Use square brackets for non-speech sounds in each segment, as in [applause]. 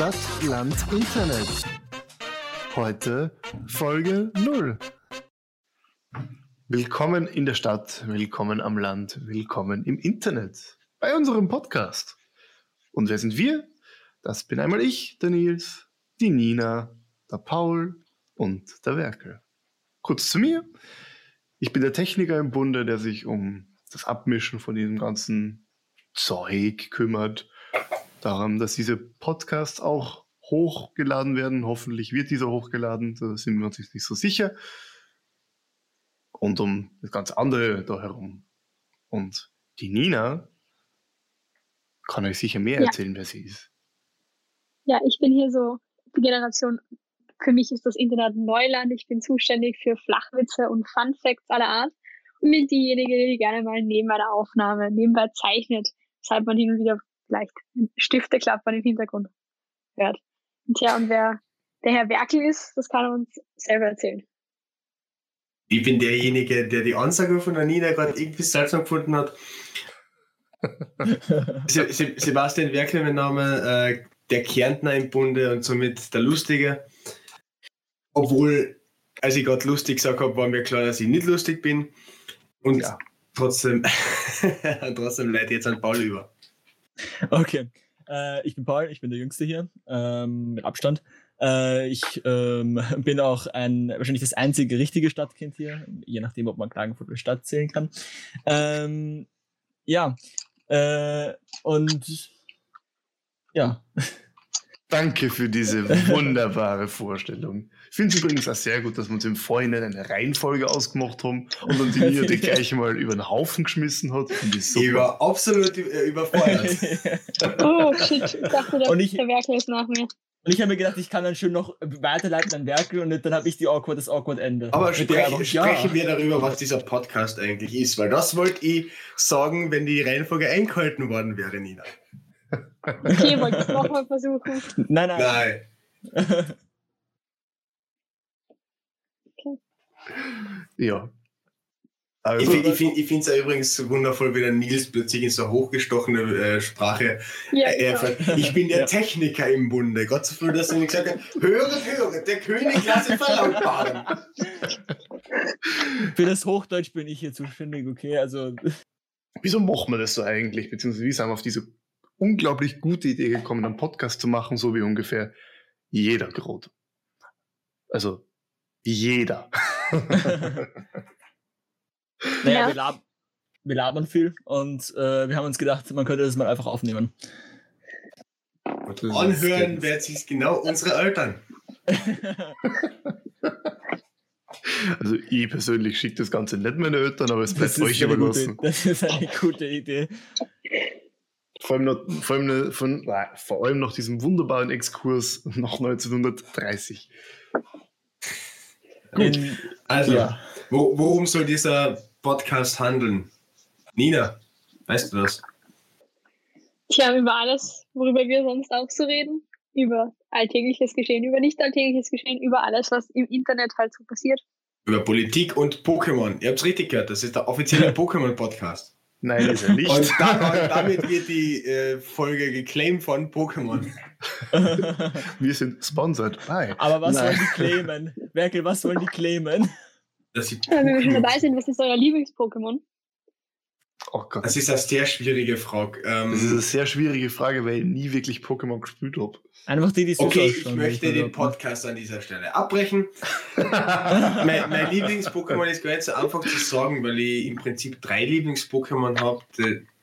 Stadt, Land, Internet. Heute Folge 0. Willkommen in der Stadt, willkommen am Land, willkommen im Internet. Bei unserem Podcast. Und wer sind wir? Das bin einmal ich, der Nils, die Nina, der Paul und der Werkel. Kurz zu mir. Ich bin der Techniker im Bunde, der sich um das Abmischen von diesem ganzen Zeug kümmert. Daran, dass diese Podcasts auch hochgeladen werden. Hoffentlich wird dieser hochgeladen. Da sind wir uns nicht so sicher. Und um das ganze andere da herum. Und die Nina kann euch sicher mehr Ja. erzählen, wer sie ist. Ja, ich bin hier so die Generation, für mich ist das Internet Neuland. Ich bin zuständig für Flachwitze und Fun Facts aller Art und bin diejenige, die gerne mal neben einer Aufnahme nebenbei zeichnet, weshalb man hin und wieder vielleicht Stifte klappern im Hintergrund hört. Und ja, und wer der Herr Werkel ist, das kann er uns selber erzählen. Ich bin derjenige, der die Ansage von der Nina gerade irgendwie seltsam gefunden hat. [laughs] Se- Se- Sebastian Werkel, mein Name, äh, der Kärntner im Bunde und somit der Lustige. Obwohl, als ich gerade lustig gesagt habe, war mir klar, dass ich nicht lustig bin. Und Ja. trotzdem, [laughs] trotzdem leite ich jetzt an Paul über. [laughs] Okay. Äh, ich bin Paul, ich bin der Jüngste hier, ähm, mit Abstand. Äh, ich ähm, [laughs] bin auch ein wahrscheinlich das einzige richtige Stadtkind hier, je nachdem, ob man Klagenfurt als Stadt zählen kann. Ähm, ja. Äh, und ja. [laughs] Danke für diese wunderbare Vorstellung. Ich finde es übrigens auch sehr gut, dass wir uns im Vorhinein eine Reihenfolge ausgemacht haben und dann die Nina die [laughs] gleich mal über den Haufen geschmissen hat. War absolut äh, überfordert. [laughs] Oh, shit, ich dachte, der, Und ich- der Werkel ist nach mir. Und ich habe mir gedacht, ich kann dann schön noch weiterleiten an Werkel und dann habe ich die awkward, das awkward Ende. Aber sprech, einfach, sprechen wir darüber, was dieser Podcast eigentlich ist, weil das wollte ich sagen, wenn die Reihenfolge eingehalten worden wäre, Nina. Okay, wollte ich es nochmal versuchen. Nein, nein. Nein. Ja. Ich, Also, find- ich finde es ja übrigens so wundervoll, wie der Nils plötzlich in so hochgestochene äh, Sprache Ja, äh, genau. erfährt. Ich bin der Ja. Techniker im Bunde. Gott so früh, dass er nicht gesagt hat, höret, höret, der König lasse verlautbaren. Für das Hochdeutsch bin ich hier zuständig, okay? Also, wieso machen wir das so eigentlich? Beziehungsweise wie sind wir auf diese unglaublich gute Idee gekommen, einen Podcast zu machen, so wie ungefähr jeder gerade. Also, jeder. [laughs] naja, Ja. wir, lab wir labern viel und äh, wir haben uns gedacht, man könnte das mal einfach aufnehmen. Anhören werden sich genau unsere Eltern. [laughs] Also, ich persönlich schicke das Ganze nicht meinen Eltern, aber es bleibt euch gute, überlassen. das ist eine gute Idee. Vor allem, noch, vor, allem ne- von, äh, vor allem nach diesem wunderbaren Exkurs nach 1930. Gut. In, Also, ja. wo, worum soll dieser Podcast handeln? Nina, weißt du das? Tja, über alles, worüber wir sonst auch so reden. Über alltägliches Geschehen, über nicht alltägliches Geschehen, über alles, was im Internet halt so passiert. Über Politik und Pokémon. Ihr habt es richtig gehört, das ist der offizielle [laughs] Pokémon-Podcast. Nein, ist er nicht. Und da, und [laughs] damit wird die äh, Folge geclaimed von Pokémon. [laughs] Wir sind sponsored by. Aber was Nein. wollen die claimen? Werkel, was wollen die claimen? Das, sie Ja, wenn wir schon dabei sind, was ist euer Lieblings-Pokémon? Oh Gott. das ist eine sehr schwierige Frage. Ähm, Das ist eine sehr schwierige Frage, weil ich nie wirklich Pokémon gespielt habe. Einfach die, die so okay, ich möchte den behaupten. Podcast an dieser Stelle abbrechen. [laughs] mein mein Lieblings-Pokémon ist gar nicht so einfach zu sagen, weil ich im Prinzip drei Lieblings-Pokémon habe.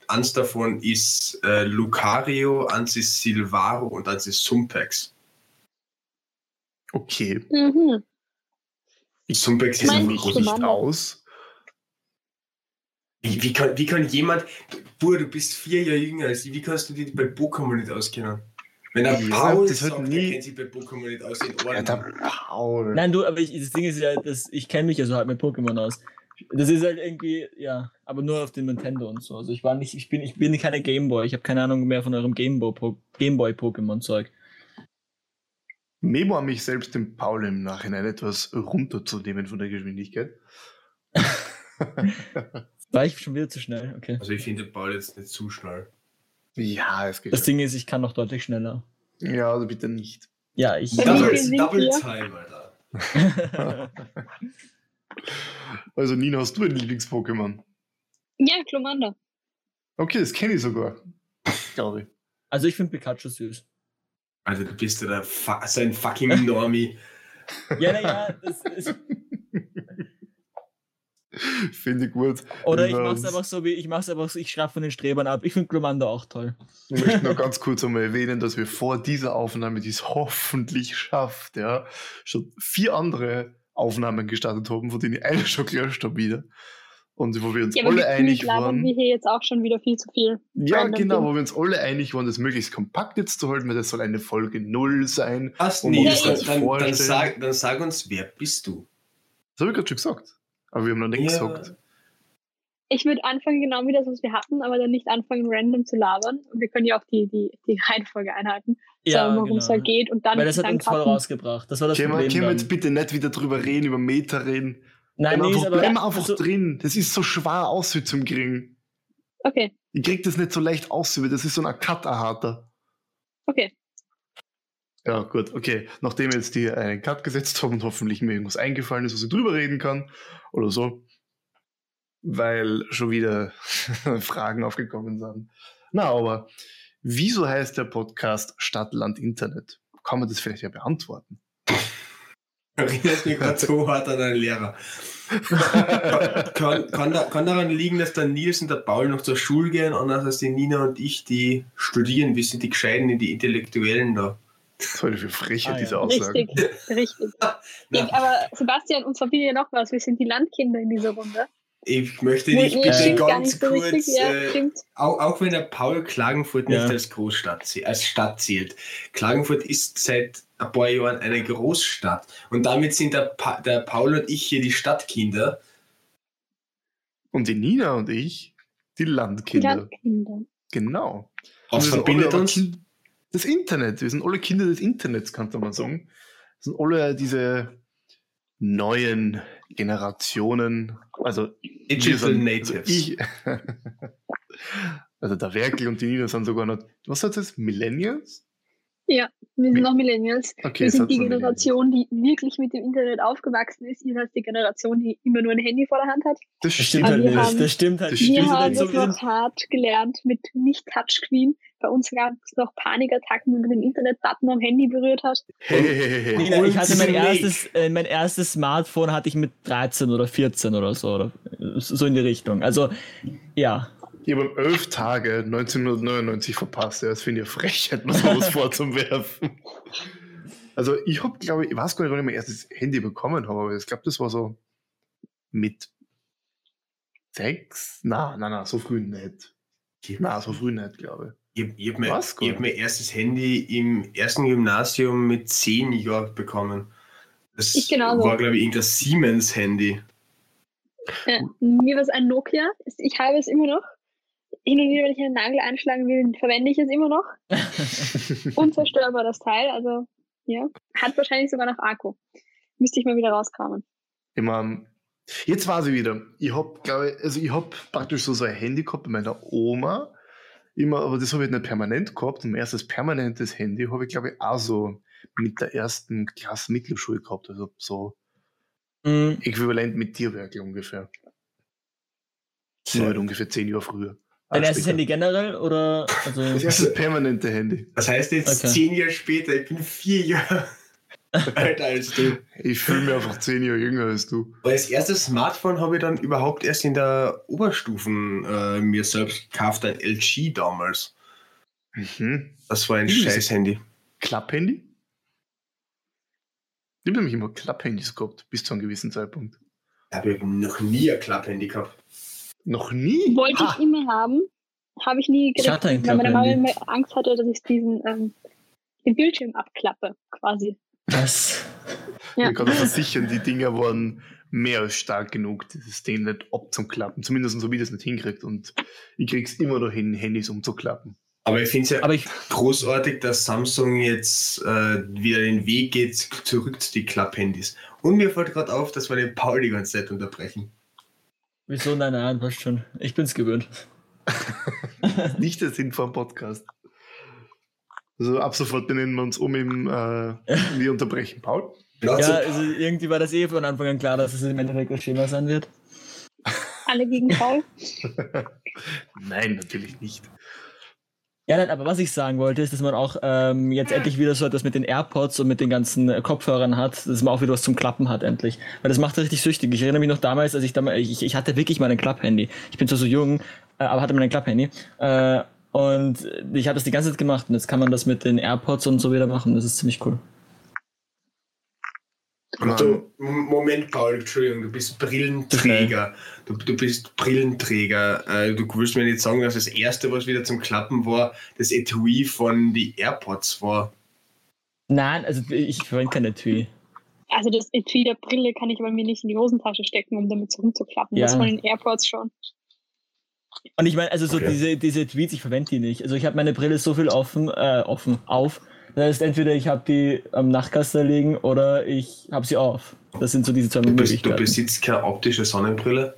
Eins davon ist äh, Lucario, eins ist Silvaro und eins ist Sumpex. Okay. Mhm. Sumpex ist Mein einfach Nicht aus. Wie, wie, kann, wie kann jemand, Bur, du bist vier Jahre jünger als ich, wie kannst du dich bei Pokémon nicht auskennen? Wenn er Ja, Paul das sagt, der nie- kennt sich bei Pokémon nicht aus, in Ja, Ordnung. der Paul. Nein, du, aber ich, das Ding ist ja, dass ich kenne mich ja so halt mit Pokémon aus. Das ist halt irgendwie, ja, aber nur auf dem Nintendo und so. Also ich war nicht, ich bin, ich bin keine Gameboy. Ich habe keine Ahnung mehr von eurem Gameboy Po- Gameboy Pokémon Zeug. Memo an mich selbst, den Paul im Nachhinein etwas runterzunehmen von der Geschwindigkeit. [laughs] [laughs] War ich schon wieder zu schnell? Okay. Also ich finde Paul jetzt nicht zu schnell. ja, es geht. Das Ding ist, ich kann noch deutlich schneller. Ja, also bitte nicht. Ja, ich. Double, Double Time, Alter. [laughs] Also Nina, hast du ein Lieblings-Pokémon? Ja, Klomanda. Okay, das kenne ich sogar. [laughs] Glaube ich. also ich finde Pikachu süß. Also du bist ja der Fu- so ein fucking Normie. [laughs] Ja, naja, das ist. [laughs] Finde ich gut. Oder ich mach's uns. einfach so wie, ich mach's einfach so, ich schraube von den Strebern ab. Ich finde Glomanda auch toll. Ich möchte nur [laughs] ganz kurz einmal erwähnen, dass wir vor dieser Aufnahme, die es hoffentlich schafft, ja, schon vier andere Aufnahmen gestartet haben, von denen ich eine schon gelöscht habe wieder. Und wo wir uns Ja, alle einig waren. wir hier jetzt auch schon wieder viel zu viel. Ja, genau, wo wir uns alle einig waren, das möglichst kompakt jetzt zu halten, weil das soll eine Folge null sein. Nie, man dann, dann, sag, dann sag uns, wer bist du? Das habe ich gerade schon gesagt. Aber wir haben noch nicht gesagt. Ich würde anfangen genau wie das, was wir hatten, aber dann nicht anfangen, random zu labern. Und wir können ja auch die, die, die Reihenfolge einhalten, Ja, sagen, worum es halt geht und dann, Weil das hat uns voll rausgebracht. Das war das Können wir, Problem. können wir jetzt bitte nicht wieder drüber reden, über Meta reden? Nein, Bleib nee, einfach, bleib einfach also, drin. Das ist so schwer aus zum kriegen. Okay, Ich krieg das nicht so leicht aus, weil das ist so ein Cut-Harter. okay. Ja, gut, okay. Nachdem wir jetzt die einen Cut gesetzt haben und hoffentlich mir irgendwas eingefallen ist, was ich drüber reden kann oder so, weil schon wieder [laughs] Fragen aufgekommen sind. Na, aber wieso heißt der Podcast Stadt, Land, Internet? Kann man das vielleicht ja beantworten? Erinnerst mich gerade so [laughs] hart an einen Lehrer. kann, kann, da, kann daran liegen, dass der Nils und der Paul noch zur Schule gehen, anders als die Nina und ich, die studieren. Wir sind die Gescheiten, die Intellektuellen da. Was heute für Frechheit, Ah, ja. diese Aussage. Richtig, richtig. [laughs] Ja, aber Sebastian, uns verbindet ja noch was. Wir sind die Landkinder in dieser Runde. ich möchte dich nee, bitte ganz so kurz, richtig. Ja, äh, auch, auch wenn der Paul Klagenfurt nicht als Großstadt als Stadt zählt. Klagenfurt ist seit ein paar Jahren eine Großstadt. Und damit sind der, pa der Paul und ich hier die Stadtkinder. Und die Nina und ich, die Die Landkinder. Landkinder. Genau. Was verbindet uns? Das Internet. Wir sind alle Kinder des Internets, kann man sagen. Wir sind alle diese neuen Generationen. Also, Digital sind, Natives. Also, ich, [laughs] also der Werkel und die Nina sind sogar noch, was heißt das? Millennials? Ja, wir sind noch Millennials. Okay, wir sind die. Generation, die wirklich mit dem Internet aufgewachsen ist. Ihr seid die Generation, die immer nur ein Handy vor der Hand hat. Das stimmt. Aber halt wir nicht. haben- Das stimmt halt nicht. Wir stimmt. haben halt sind- noch hart gelernt mit nicht Touchscreen. Bei uns gab es noch Panikattacken, wenn man den Internet-Button am Handy berührt hat. Hey, hey, hey, ich hatte mein erstes, äh, mein erstes Smartphone hatte ich mit 13 oder 14 oder so, oder so in die Richtung. Also, ja. Ich habe elf Tage 1999 verpasst. Ja, Das finde ich mir sowas [laughs] vorzuwerfen. Also ich habe, glaube ich, ich weiß gar nicht, wann ich mein erstes Handy bekommen habe, aber ich glaube, das war so mit sechs? Na, na, na, so früh nicht. Na, so früh nicht, glaube Ich, ich habe mein, Was, ich hab mein erstes Handy im ersten Gymnasium mit zehn Jahren bekommen. Das Ich genauso. war, glaube ich, irgendein Siemens-Handy. Ja, mir war es ein Nokia. Ich habe es immer noch. Hin und wieder, wenn ich einen Nagel einschlagen will, verwende ich es immer noch. [laughs] Unzerstörbar das Teil. Also, ja. Hat wahrscheinlich sogar noch Akku. Müsste ich mal wieder rauskramen. Ich mein, jetzt war sie wieder. Ich hab, glaube ich, also ich hab praktisch so, so ein Handy gehabt bei meiner Oma. Immer, aber das habe ich nicht permanent gehabt. Und mein erstes permanentes Handy habe ich, glaube ich, auch so mit der ersten Klasse Mittelschule gehabt. Also so Mhm. äquivalent mit Tierwerke ungefähr. Nur halt ungefähr zehn Jahre früher. Dein erstes. Handy generell oder? Also, [laughs] Das erste permanente Handy. Das heißt jetzt Okay. zehn Jahre später, ich bin vier Jahre [laughs] älter als du. Ich fühle mich einfach zehn Jahre jünger als du. Aber das erste Smartphone habe ich dann überhaupt erst in der Oberstufen äh, mir selbst gekauft, ein LG damals. Mhm. Das war ein Wie ist scheiß Handy. Klapphandy? Ich habe nämlich immer Klapphandys gehabt, bis zu einem gewissen Zeitpunkt. Da habe ich noch nie ein Klapphandy gehabt. Noch nie? Wollte Ha! ich immer haben. Habe ich nie Ich gedacht, hatte ein weil meine Mama immer Angst hatte, dass ich diesen ähm, den Bildschirm abklappe, quasi. das. Ja. Ich kann versichern, die Dinger waren mehr als stark genug, dieses Ding nicht abzuklappen. Zumindest so wie das nicht hinkriegt. Und ich krieg's immer noch hin, Handys umzuklappen. Aber ich finde es ja Aber ich, großartig, dass Samsung jetzt äh, wieder den Weg geht zurück zu den Klapphandys. Und mir fällt gerade auf, dass wir den Paul die ganze Zeit unterbrechen. Wieso? Nein, nein, passt schon. Ich bin's gewöhnt. [laughs] Nicht der Sinn vom Podcast. Also ab sofort benennen wir uns um im äh, Wir unterbrechen Paul. Ja, also irgendwie war das eh von Anfang an klar, dass es im Endeffekt das Schema sein wird. Alle gegen Paul? [laughs] Nein, natürlich nicht. Ja, nein, aber was ich sagen wollte, ist, dass man auch ähm, jetzt endlich wieder so etwas mit den AirPods und mit den ganzen äh, Kopfhörern hat, dass man auch wieder was zum Klappen hat, endlich. Weil das macht richtig süchtig. Ich erinnere mich noch damals, als ich damals, ich, ich hatte wirklich mal ein Klapphandy. Ich bin zwar so jung, äh, aber hatte mal ein Klapphandy. Äh, und ich habe das die ganze Zeit gemacht und jetzt kann man das mit den AirPods und so wieder machen. Das ist ziemlich cool. Du, Moment, Paul, Entschuldigung, du bist Brillenträger. Du, du bist Brillenträger. Äh, du willst mir nicht sagen, dass das erste, was wieder zum Klappen war, das Etui von die AirPods war. Nein, also ich verwende kein Etui. Also das Etui der Brille kann ich bei mir nicht in die Hosentasche stecken, um damit rumzuklappen. Ja. Das von den AirPods schon. Und ich meine, also so okay. diese, diese Tweets, ich verwende die nicht. Also ich habe meine Brille so viel offen, äh, offen auf, das heißt, entweder ich habe die am Nachtkasten liegen oder ich habe sie auf. Das sind so diese zwei du bist, Möglichkeiten. Du besitzt keine optische Sonnenbrille?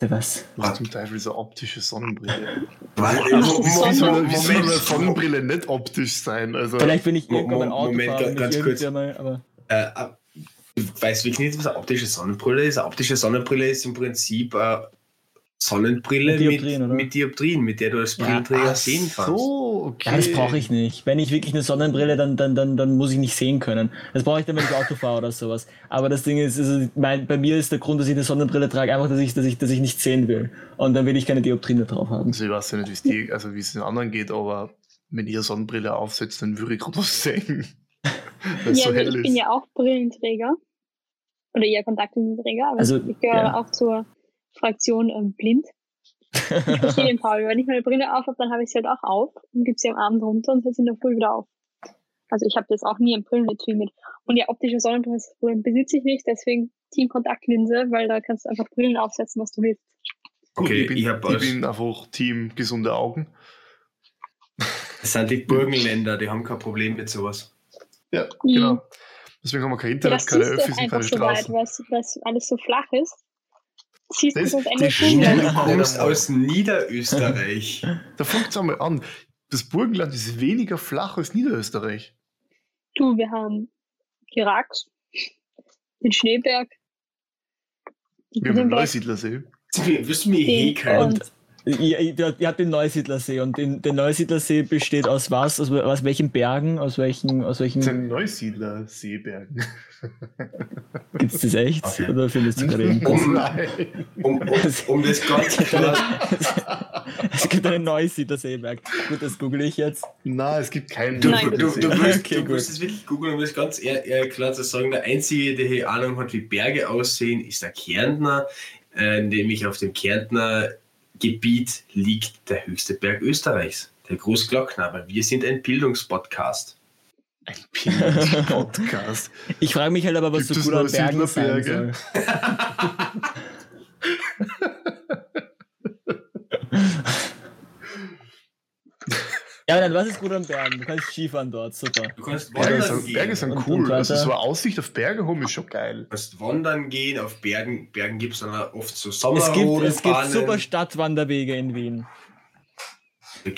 Was? Was zum Teufel so optische Sonnenbrille? [laughs] wie soll, wie soll eine Sonnenbrille nicht optisch sein? Also Vielleicht bin ich irgendwann mein Auto Moment, fahren, ganz kurz. Mal, aber äh, ich weiß wirklich nicht, was eine optische Sonnenbrille ist. Eine optische Sonnenbrille ist im Prinzip äh, Sonnenbrille mit Dioptrien, mit, mit, Dioptrien, mit der du als Brillenträger ja, sehen kannst. So, okay. Ja, das brauche ich nicht. Wenn ich wirklich eine Sonnenbrille, dann, dann, dann, dann muss ich nicht sehen können. Das brauche ich dann, wenn ich Auto fahre oder sowas. Aber das Ding ist, also mein, bei mir ist der Grund, dass ich eine Sonnenbrille trage, einfach, dass ich, dass ich, dass ich nicht sehen will. Und dann will ich keine Dioptrien drauf haben. Also ich weiß ja nicht, die, also wie es den anderen geht, aber wenn ihr Sonnenbrille aufsetzt, dann würde ich gerade was sehen. [laughs] ja, so ich bin ja auch Brillenträger. Oder eher Kontaktlinsenträger, aber also, ich gehöre ja. auch zur Fraktion ähm, blind. Ich verstehe den [laughs] Paul. Wenn ich meine Brille auf habe, dann habe ich sie halt auch auf und gebe sie am Abend runter und setze sie in der Früh wieder auf. Also ich habe das auch nie im Brillenetui mit. Und ja, optische Sonnenbrille besitze ich nicht, deswegen Team Kontaktlinse, weil da kannst du einfach Brillen aufsetzen, was du willst. Okay, ich bin, ich, ich bin einfach Team gesunde Augen. Das sind die Burgenländer, die haben kein Problem mit sowas. Ja, genau. Deswegen haben wir kein Internet, ja, keine Öffis und keine so Straßen. Weit, weil es alles so flach ist. Siehst das, du das Ende Du kommst aus Niederösterreich. [laughs] da fängt es einmal an. Das Burgenland ist weniger flach als Niederösterreich. Du, wir haben Gerax, den Schneeberg. Wir haben den Neusiedlersee. Wirst du mir häkeln? Ihr, ihr, ihr habt den Neusiedlersee und den, der Neusiedlersee besteht aus was? Aus, aus welchen Bergen? Aus welchen. Aus welchen... Den Neusiedlerseebergen. [laughs] Gibt es das echt? Okay. Oder findest du gerade um, um, um, um das Ganze Es gibt einen Neusiedlerseeberg. Gut, das google ich jetzt. Nein, es gibt keinen Du, du, du, du, willst, okay, du willst es wirklich googeln, um das ganz ehr, ehr, klar zu sagen. Der Einzige, der hier Ahnung hat, wie Berge aussehen, ist der Kärntner, äh, nämlich auf dem Kärntner Gebiet liegt der höchste Berg Österreichs, der Großglockner, weil wir sind ein Bildungspodcast. Ein Bildungspodcast. [laughs] Ich frage mich halt aber, was Gibt so gut an Bergen sein soll. [laughs] [laughs] Ja, dann was ist gut am Bergen? Du kannst Skifahren dort, super. Du kannst Berge wandern sind, gehen. Berge sind Und- cool. und also so eine Aussicht auf Berge haben ist schon geil. Du kannst wandern gehen, auf Bergen, Bergen gibt es dann oft so Es gibt, es gibt Sommerrodelbahnen. super Stadtwanderwege in Wien.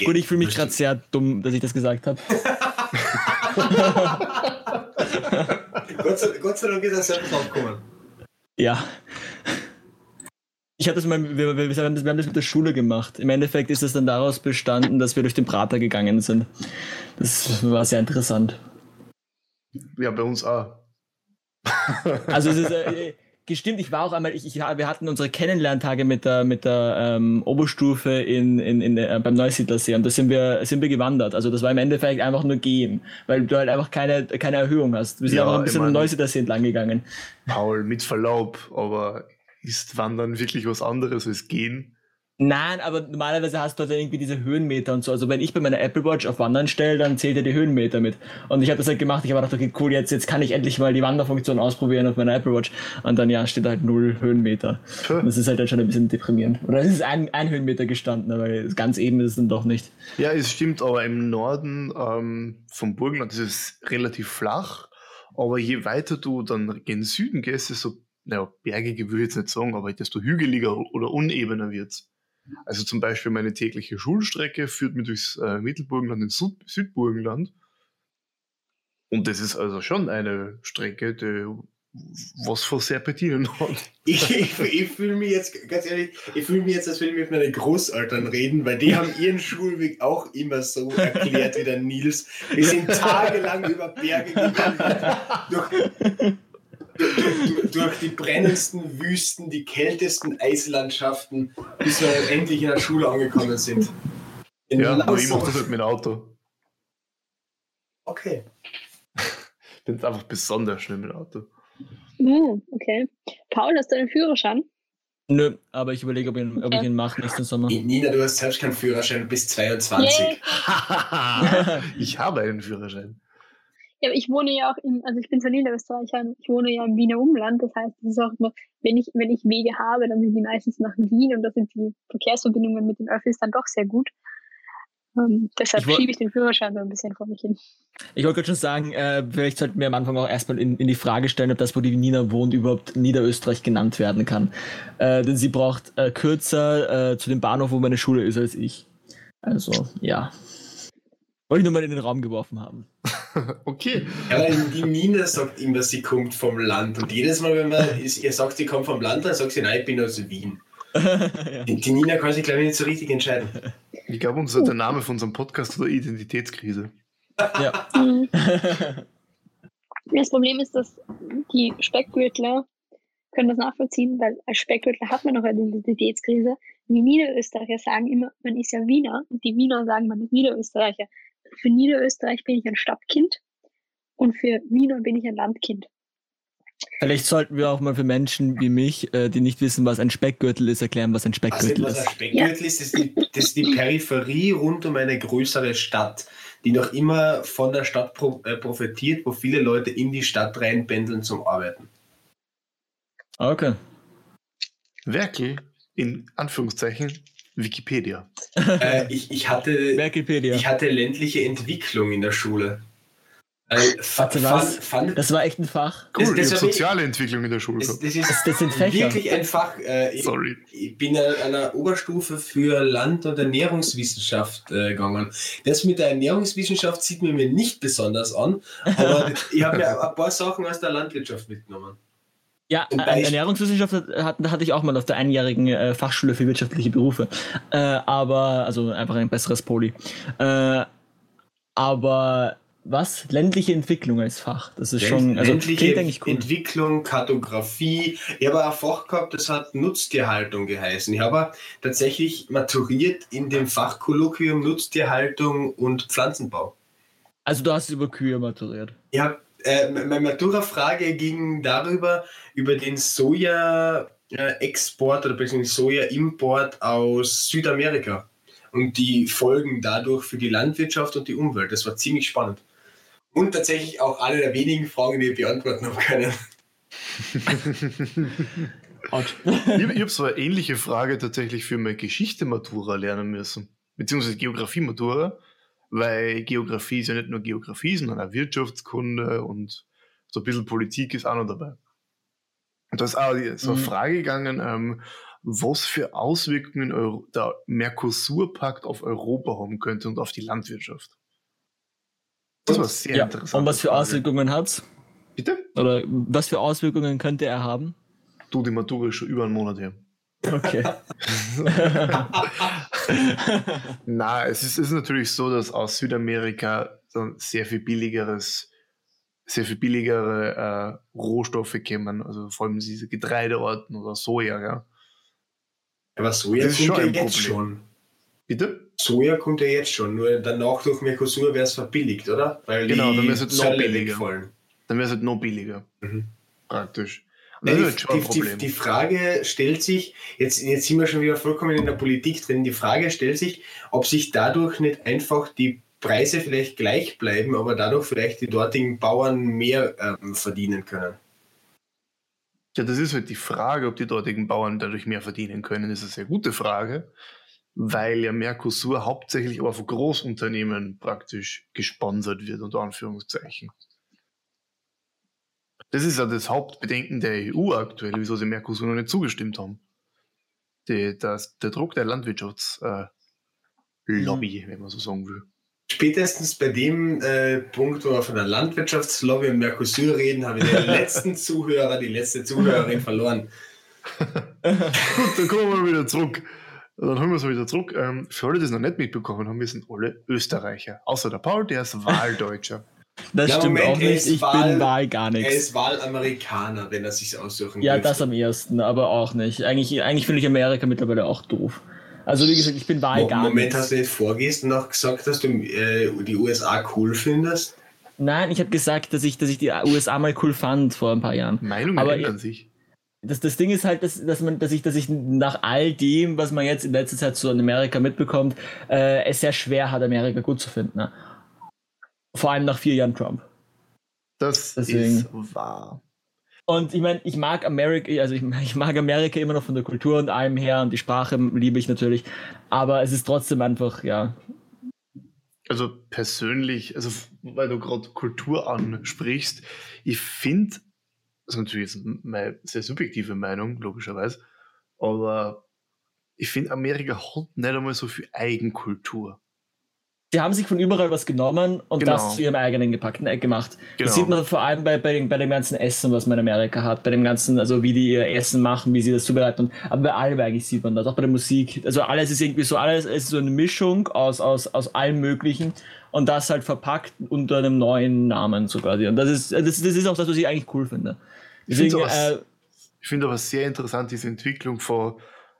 Gut, ich fühle mich gerade sehr dumm, dass ich das gesagt habe. [laughs] Gott sei, Gott sei Dank ist er selbst draufgekommen. Ja. Ich habe das mal, wir, wir, haben das wir haben das mit der Schule gemacht. Im Endeffekt ist es dann daraus bestanden, dass wir durch den Prater gegangen sind. Das war sehr interessant. Ja, bei uns auch. Also es ist äh, gestimmt, ich war auch einmal, ich, ich, wir hatten unsere Kennenlerntage mit der, mit der ähm, Oberstufe in, in, in, äh, beim Neusiedlersee und da sind wir, sind wir gewandert. Also das war im Endeffekt einfach nur gehen, weil du halt einfach keine, keine Erhöhung hast. Wir sind Ja, einfach ein bisschen am Neusiedlersee entlang gegangen. Paul, mit Verlaub, aber ist Wandern wirklich was anderes als Gehen? Nein, aber normalerweise hast du halt irgendwie diese Höhenmeter und so. Also wenn ich bei meiner Apple Watch auf Wandern stelle, dann zählt er die Höhenmeter mit. Und ich habe das halt gemacht. Ich habe gedacht, okay, cool, jetzt, jetzt kann ich endlich mal die Wanderfunktion ausprobieren auf meiner Apple Watch. Und dann ja, steht halt null Höhenmeter. Und das ist halt dann schon ein bisschen deprimierend. Oder es ist ein, ein Höhenmeter gestanden, aber ganz eben ist es dann doch nicht. Ja, es stimmt, aber im Norden ähm, vom Burgenland ist es relativ flach. Aber je weiter du dann gen Süden gehst, desto, naja, bergige würde ich jetzt nicht sagen, aber desto hügeliger oder unebener wird's. Also zum Beispiel meine tägliche Schulstrecke führt mich durchs äh, Mittelburgenland ins Süd Südburgenland. Und das ist also schon eine Strecke, die was für Serpentinen hat. [laughs] Ich, ich, ich fühle mich jetzt, ganz ehrlich, ich fühle mich jetzt, als würde ich mit meinen Großeltern reden, weil die haben ihren Schulweg auch immer so erklärt wie der Nils. Wir sind tagelang über Berge gegangen, durch, durch, die brennendsten Wüsten, die kältesten Eislandschaften, bis wir endlich in der Schule angekommen sind. In Ja, aber ich mache das halt mit dem Auto. Okay. [laughs] Ich bin einfach besonders schnell mit dem Auto. Uh, okay. Paul, hast du einen Führerschein? Nö, aber ich überlege, ob, ich ihn- ob ich ihn mache nächsten Sommer. Nina, du hast selbst keinen Führerschein bis 22. Yay. [laughs] ich habe einen Führerschein. Ja, ich wohne ja auch im, also ich bin zwar Niederösterreicher, ich wohne ja im Wiener Umland, das heißt, es ist auch immer, wenn ich, wenn ich Wege habe, dann sind die meistens nach Wien und da sind die Verkehrsverbindungen mit den Öffis dann doch sehr gut. Ähm, deshalb Ich schiebe ich den Führerschein so ein bisschen vor mich hin. Ich wollte gerade schon sagen, äh, vielleicht sollten wir am Anfang auch erstmal in, in die Frage stellen, ob das, wo die Nina wohnt, überhaupt Niederösterreich genannt werden kann. Äh, denn sie braucht äh, kürzer äh, zu dem Bahnhof, wo meine Schule ist, als ich. Also, ja. Wollte ich nur mal in den Raum geworfen haben. [laughs] Okay. Ja, weil die Nina sagt immer, sie kommt vom Land. Und jedes Mal, wenn man ihr sagt, sie kommt vom Land, dann sagt sie, nein, ich bin aus Wien. ja. [laughs] Die, die Nina kann sich, glaube ich, nicht so richtig entscheiden. Ich glaube, unser der Name von unserem Podcast oder Identitätskrise. ja. Mhm. Das Problem ist, dass die Speckgürtler können das nachvollziehen, weil als Speckgürtler hat man noch eine Identitätskrise. Die Niederösterreicher sagen immer, man ist ja Wiener und die Wiener sagen, man ist Niederösterreicher. Für Niederösterreich bin ich ein Stadtkind und für Wiener bin ich ein Landkind. Vielleicht sollten wir auch mal für Menschen wie mich, äh, die nicht wissen, was ein Speckgürtel ist, erklären, was ein Speckgürtel was ein ist. Speckgürtel ist, das ist, die, das ist die Peripherie rund um eine größere Stadt, die noch immer von der Stadt pro, äh, profitiert, wo viele Leute in die Stadt reinpendeln zum Arbeiten. Okay. Werkel in Anführungszeichen Wikipedia. äh, [laughs] ich, ich, hatte, Wikipedia. ich hatte ländliche Entwicklung in der Schule. Äh, Warte, was? fand- Das war echt ein Fach. Cool, Das- das ich habe soziale Entwicklung in der Schule das, gehabt. das ist Das, das sind Fächer. wirklich ein Fach. Äh, ich, Sorry. ich bin an einer Oberstufe für Land- und Ernährungswissenschaft äh, gegangen. Das mit der Ernährungswissenschaft sieht mir mir nicht besonders an, aber [laughs] ich habe mir ein paar Sachen aus der Landwirtschaft mitgenommen. Ja, äh, Ernährungswissenschaft hat, hatte ich auch mal auf der einjährigen äh, Fachschule für wirtschaftliche Berufe. Äh, aber, also einfach ein besseres Poli. Äh, aber was? Ländliche Entwicklung als Fach. Das ist schon, also Ländliche cool. Entwicklung, Kartografie. Ich habe auch ein Fach gehabt, das hat Nutztierhaltung geheißen. Ich habe tatsächlich maturiert in dem Fachkolloquium Nutztierhaltung und Pflanzenbau. Also du hast über Kühe maturiert. Ich hab, äh, meine Matura-Frage ging darüber, über den Soja-Export oder beziehungsweise Soja-Import aus Südamerika und die Folgen dadurch für die Landwirtschaft und die Umwelt. Das war ziemlich spannend. Und tatsächlich auch eine der wenigen Fragen, die ich beantworten habe können. Ich, ich habe so eine ähnliche Frage tatsächlich für meine Geschichte-Matura lernen müssen. Beziehungsweise Geografie-Matura, weil Geografie ist ja nicht nur Geografie, sondern auch Wirtschaftskunde und so ein bisschen Politik ist auch noch dabei. Und da ist auch die- so eine Mhm. Frage gegangen, ähm, was für Auswirkungen Euro der Mercosur-Pakt auf Europa haben könnte und auf die Landwirtschaft. Das war sehr Ja. interessant. Und was für Auswirkungen hat's? Bitte? Oder was für Auswirkungen könnte er haben? Du, die Matura ist schon über einen Monat her. Okay. [laughs] Na, es ist, es ist natürlich so, dass aus Südamerika dann sehr viel billigeres, sehr viel billigere äh, Rohstoffe kommen, also vor allem diese Getreideorten oder Soja, ja. Aber Soja Das ist kommt ja schon ein jetzt Problem. schon. Bitte? Soja kommt ja jetzt schon, nur danach durch Mercosur wäre es verbilligt, oder? Weil Genau, die dann wär's jetzt noch Zölle billiger. Dann wäre es halt noch billiger. Mhm. Praktisch. Ein die, die, Problem. die Frage stellt sich, jetzt, jetzt sind wir schon wieder vollkommen in der Politik drin, die Frage stellt sich, ob sich dadurch nicht einfach die Preise vielleicht gleich bleiben, aber dadurch vielleicht die dortigen Bauern mehr ähm, verdienen können. Ja, das ist halt die Frage, ob die dortigen Bauern dadurch mehr verdienen können. Das ist eine sehr gute Frage, weil ja Mercosur hauptsächlich aber von Großunternehmen praktisch gesponsert wird, unter Anführungszeichen. Das ist ja das Hauptbedenken der EU aktuell, wieso sie Mercosur noch nicht zugestimmt haben. die, das, der Druck der Landwirtschaftslobby, äh, wenn man so sagen will. Spätestens bei dem äh, Punkt, wo wir von der Landwirtschaftslobby und Mercosur reden, habe ich den [laughs] letzten Zuhörer, die letzte Zuhörerin verloren. Gut, dann kommen wir mal wieder zurück. Dann haben wir es wieder zurück. Ähm, für alle, die es noch nicht mitbekommen haben, wir sind alle Österreicher. Außer der Paul, der ist Wahldeutscher. Das Ja, stimmt Moment, auch er nicht. ist Ich Wahl- bin Wahl gar Er nichts. ist Wahlamerikaner, wenn er sich aussuchen Ja, dürfte. das am ersten, aber auch nicht. Eigentlich, eigentlich finde ich Amerika mittlerweile auch doof. Also wie gesagt, ich bin Wahl Mo- gar Moment, nichts. hast du nicht vorgehst und noch gesagt, dass du äh, die USA cool findest? Nein, ich habe gesagt, dass ich, dass ich die USA mal cool fand vor ein paar Jahren. Meinungen Aber ändern sich. Das, das Ding ist halt, dass, dass, man, dass, ich, dass ich nach all dem, was man jetzt in letzter Zeit so in Amerika mitbekommt, äh, es sehr schwer hat, Amerika gut zu finden. Ne? Vor allem nach vier Jahren Trump. Das Deswegen- ist wahr. Und ich meine, ich mag Amerika, also ich, [laughs] ich mag Amerika immer noch von der Kultur und allem her und die Sprache liebe ich natürlich, aber es ist trotzdem einfach, ja, Also persönlich, also weil du gerade Kultur ansprichst, ich finde, das ist natürlich jetzt meine sehr subjektive Meinung, logischerweise, aber ich finde, Amerika hat nicht einmal so viel Eigenkultur. Sie haben sich von überall was genommen und Genau. das zu ihrem eigenen gepackt, äh, gemacht. Genau. Das sieht man vor allem bei, bei, dem, bei dem ganzen Essen, was man in Amerika hat, bei dem ganzen, also wie die ihr Essen machen, wie sie das zubereiten. Aber bei allem eigentlich sieht man das, auch bei der Musik. Also alles ist irgendwie so, alles ist so eine Mischung aus, aus, aus allem Möglichen und das halt verpackt unter einem neuen Namen so quasi. Und das ist, das, das ist auch das, was ich eigentlich cool finde. Ich finde Deswegen, äh, Ich finde aber sehr interessant diese Entwicklung von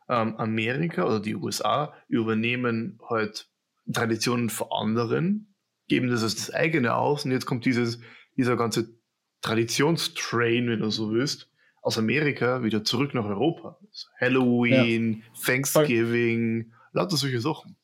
ähm, Amerika oder die USA übernehmen halt Traditionen von anderen, geben das als das eigene aus und jetzt kommt dieses, dieser ganze Traditionstrain, wenn du so willst, aus Amerika wieder zurück nach Europa. Also Halloween, Thanksgiving, lauter solche Sachen.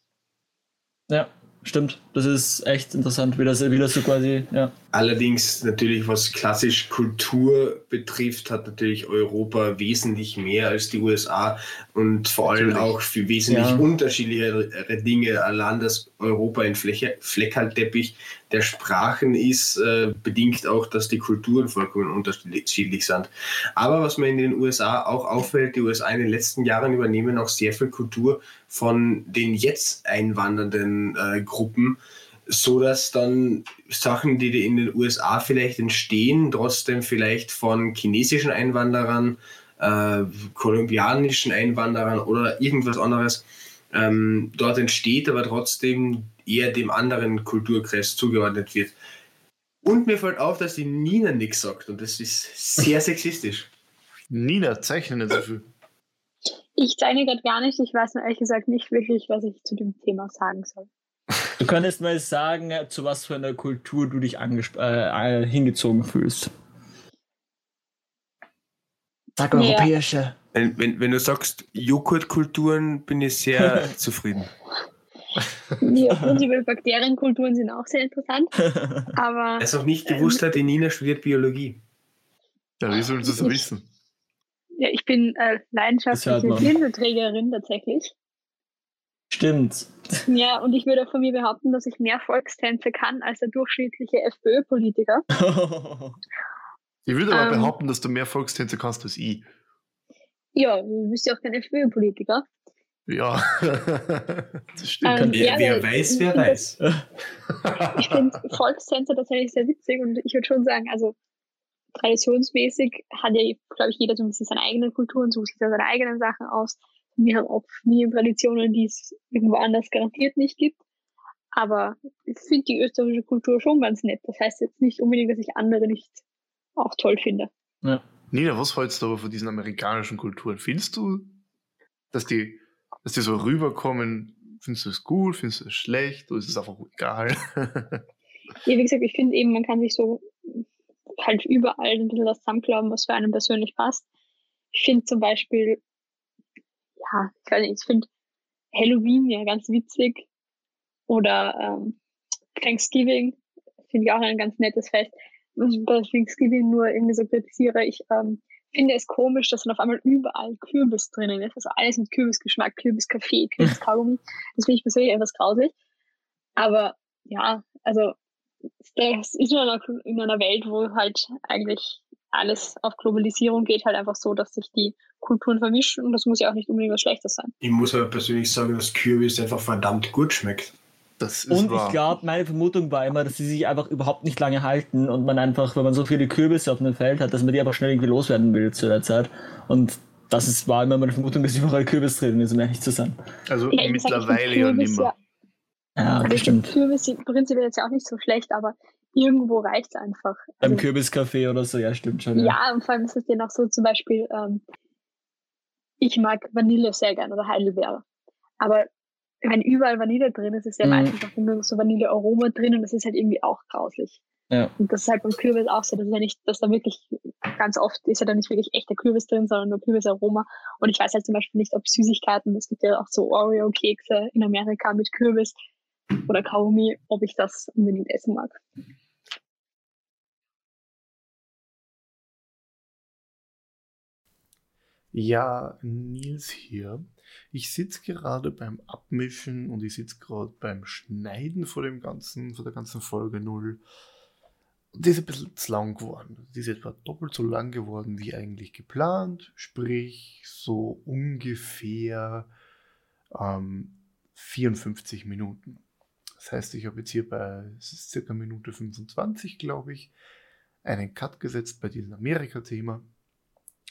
ja, stimmt. Das ist echt interessant, wie das, wie das so quasi, ja. Allerdings natürlich, was klassisch Kultur betrifft, hat natürlich Europa wesentlich mehr als die USA und vor allem Natürlich. auch für wesentlich Ja. unterschiedlichere Dinge. Allein, dass Europa ein Fläche, Fleckerlteppich der Sprachen ist, äh, bedingt auch, dass die Kulturen vollkommen unterschiedlich sind. Aber was mir in den USA auch auffällt, die USA in den letzten Jahren übernehmen auch sehr viel Kultur von den jetzt einwandernden äh, Gruppen, so dass dann Sachen, die in den USA vielleicht entstehen, trotzdem vielleicht von chinesischen Einwanderern, äh, kolumbianischen Einwanderern oder irgendwas anderes ähm, dort entsteht, aber trotzdem eher dem anderen Kulturkreis zugeordnet wird. Und mir fällt auf, dass die Nina nichts sagt und das ist sehr sexistisch. Nina, zeichne nicht so viel. Ich zeichne gerade gar nicht. Ich weiß nur ehrlich gesagt nicht wirklich, was ich zu dem Thema sagen soll. Du könntest mal sagen, zu was für einer Kultur du dich äh, äh, hingezogen fühlst. Sag Ja. europäische. Wenn, wenn, wenn du sagst Joghurtkulturen, bin ich sehr [laughs] zufrieden. Die prinzipiell Bakterienkulturen sind auch sehr interessant, [laughs] aber Er ist auch nicht gewusst hat, die Nina studiert Biologie. Ja, wie sollen sie es Ich- wissen? Ja, ich bin äh, leidenschaftliche man. Blindelträgerin tatsächlich. Stimmt. Ja, und ich würde von mir behaupten, dass ich mehr Volkstänze kann als der durchschnittliche FPÖ-Politiker. [laughs] Ich würde aber Ähm. behaupten, dass du mehr Volkstänze kannst als ich. Ja, du bist ja auch kein FPÖ-Politiker. Ja, [laughs] das stimmt. Ähm, Wer, ja, wer weiß, ich wer find weiß. Ich finde Volkstänze tatsächlich sehr witzig und ich würde schon sagen, also traditionsmäßig hat ja, glaube ich, jeder so ein bisschen seine eigene Kultur und sucht sich seine eigenen Sachen aus. Wir haben auch Familientraditionen, die es irgendwo anders garantiert nicht gibt. Aber ich finde die österreichische Kultur schon ganz nett. Das heißt jetzt nicht unbedingt, dass ich andere nicht auch toll finde. Nina, was hältst du aber von diesen amerikanischen Kulturen? Findest du, dass die, dass die so rüberkommen? Findest du es gut? Findest du es schlecht? Oder ist es einfach egal? [laughs] Ja, wie gesagt, ich finde eben, man kann sich so halt überall ein bisschen das zusammenklauben, was für einen persönlich passt. Ich finde zum Beispiel, ja, ich weiß nicht, ich finde Halloween ja ganz witzig oder ähm, Thanksgiving finde ich auch ein ganz nettes Fest. Was ich bei Thanksgiving nur irgendwie so kritisiere, ich ähm, finde es komisch, dass dann auf einmal überall Kürbis drinnen ist. Also alles mit Kürbisgeschmack, Kürbiskaffee, [laughs] Kürbiskaugummi. Das finde ich persönlich etwas grausig. Aber ja, also das ist in einer, in einer Welt, wo halt eigentlich alles auf Globalisierung geht halt einfach so, dass sich die Kulturen vermischen und das muss ja auch nicht unbedingt was Schlechtes sein. Ich muss aber persönlich sagen, dass Kürbis einfach verdammt gut schmeckt. Das ist Und wahr. ich glaube, meine Vermutung war immer, dass sie sich einfach überhaupt nicht lange halten und man einfach, wenn man so viele Kürbisse auf einem Feld hat, dass man die einfach schnell irgendwie loswerden will zu der Zeit. Und das ist, war immer meine Vermutung, dass überall Kürbis drin ist, um ehrlich zu sein. also Ja, mittlerweile ja Kürbis nimmer. Ja, Also bestimmt. Kürbis prinzipiell jetzt ja auch nicht so schlecht, aber irgendwo reicht es einfach. Beim Also, Kürbiscafé oder so, ja, stimmt schon. ja, und vor allem ist es ja noch so zum Beispiel, ähm, ich mag Vanille sehr gern oder Heidelbeere. Aber wenn überall Vanille drin ist, ist ja Mhm. meistens auch nur so Vanillearoma drin und das ist halt irgendwie auch grauslich. Ja. Und das ist halt beim Kürbis auch so. Das ist ja nicht, dass da wirklich ganz oft ist ja da nicht wirklich echter Kürbis drin, sondern nur Kürbisaroma. Und ich weiß halt zum Beispiel nicht, ob Süßigkeiten, es gibt ja auch so Oreo-Kekse in Amerika mit Kürbis oder Kaugummi, ob ich das unbedingt essen mag. Ja, Nils hier. Ich sitze gerade beim Abmischen und ich sitze gerade beim Schneiden vor dem ganzen, vor der ganzen Folge 0. Und die ist ein bisschen zu lang geworden. Die ist etwa doppelt so lang geworden wie eigentlich geplant, sprich so ungefähr ähm, 54 Minuten. Das heißt, ich habe jetzt hier bei, es circa Minute 25, glaube ich, einen Cut gesetzt bei diesem Amerika-Thema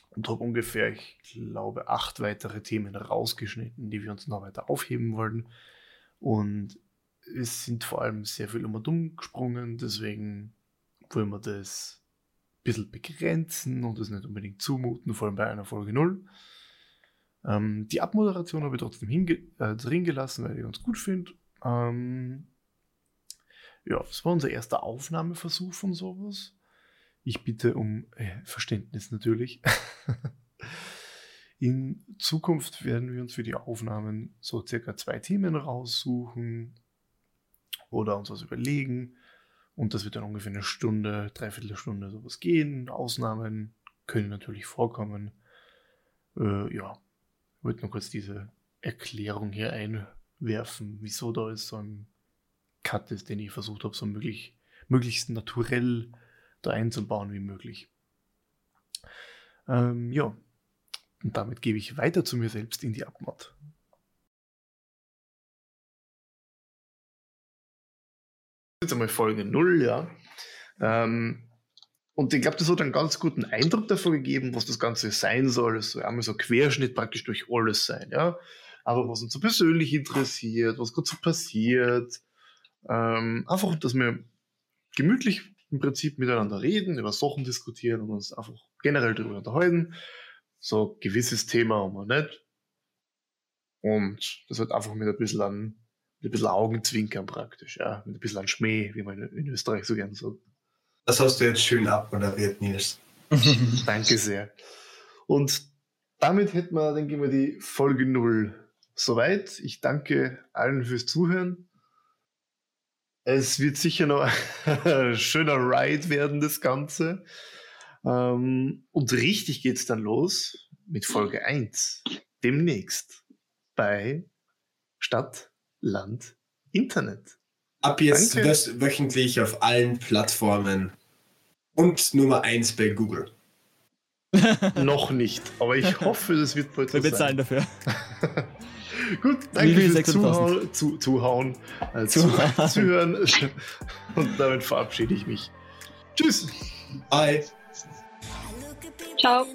und habe ungefähr, ich glaube, acht weitere Themen rausgeschnitten, die wir uns noch weiter aufheben wollen. Und es sind vor allem sehr viel und um gesprungen, deswegen wollen wir das ein bisschen begrenzen und das nicht unbedingt zumuten, vor allem bei einer Folge 0. Ähm, die Abmoderation habe ich trotzdem äh, drin gelassen, weil ich ganz gut finde. Ähm, ja, das war unser erster Aufnahmeversuch von sowas. Ich bitte um äh, Verständnis natürlich. [laughs] In Zukunft werden wir uns für die Aufnahmen so circa zwei Themen raussuchen oder uns was überlegen. Und das wird dann ungefähr eine Stunde, dreiviertel Stunde sowas gehen. Ausnahmen können natürlich vorkommen. Äh, ja, ich wollte nur kurz diese Erklärung hier einwerfen, wieso da ist so ein Cut ist, den ich versucht habe, so möglich, möglichst naturell da einzubauen wie möglich. Ähm, ja, und damit gebe ich weiter zu mir selbst in die Abmod. Jetzt einmal Folge 0, ja. Ähm, und ich glaube, das hat einen ganz guten Eindruck davon gegeben, was das Ganze sein soll. Es soll einmal so Querschnitt praktisch durch alles sein, ja. Aber was uns so persönlich interessiert, was gerade so passiert. Ähm, einfach, dass wir gemütlich im Prinzip miteinander reden, über Sachen diskutieren und uns einfach generell darüber unterhalten. So ein gewisses Thema haben wir nicht. Und das wird einfach mit ein bisschen an, mit ein bisschen Augenzwinkern praktisch, ja, mit ein bisschen an Schmäh, wie man in Österreich so gern sagt. Das hast du jetzt schön abmoderiert, Nils. [laughs] Danke sehr. Und damit hätten wir, denke ich mal, die Folge 0 soweit. Ich danke allen fürs Zuhören. Es wird sicher noch ein [laughs] schöner Ride werden, das Ganze. Ähm, und richtig geht's dann los mit Folge 1. Demnächst bei Stadt, Land, Internet. Ab jetzt Danke. wöchentlich auf allen Plattformen. Und Nummer 1 bei Google. Noch nicht, aber ich [laughs] hoffe, das wird bald so Wir sein. bezahlen dafür. [laughs] Gut, danke fürs 6.000? Zuhauen, zu, Zuhauen, äh, zu, Zuhauen. [laughs] Zuhören und damit verabschiede ich mich. Tschüss! Bye. Ciao.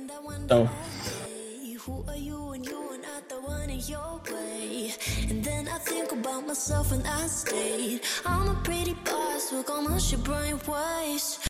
Ciao. And then I think about myself and I stayed. I'm a pretty boss, look almost your brain waves.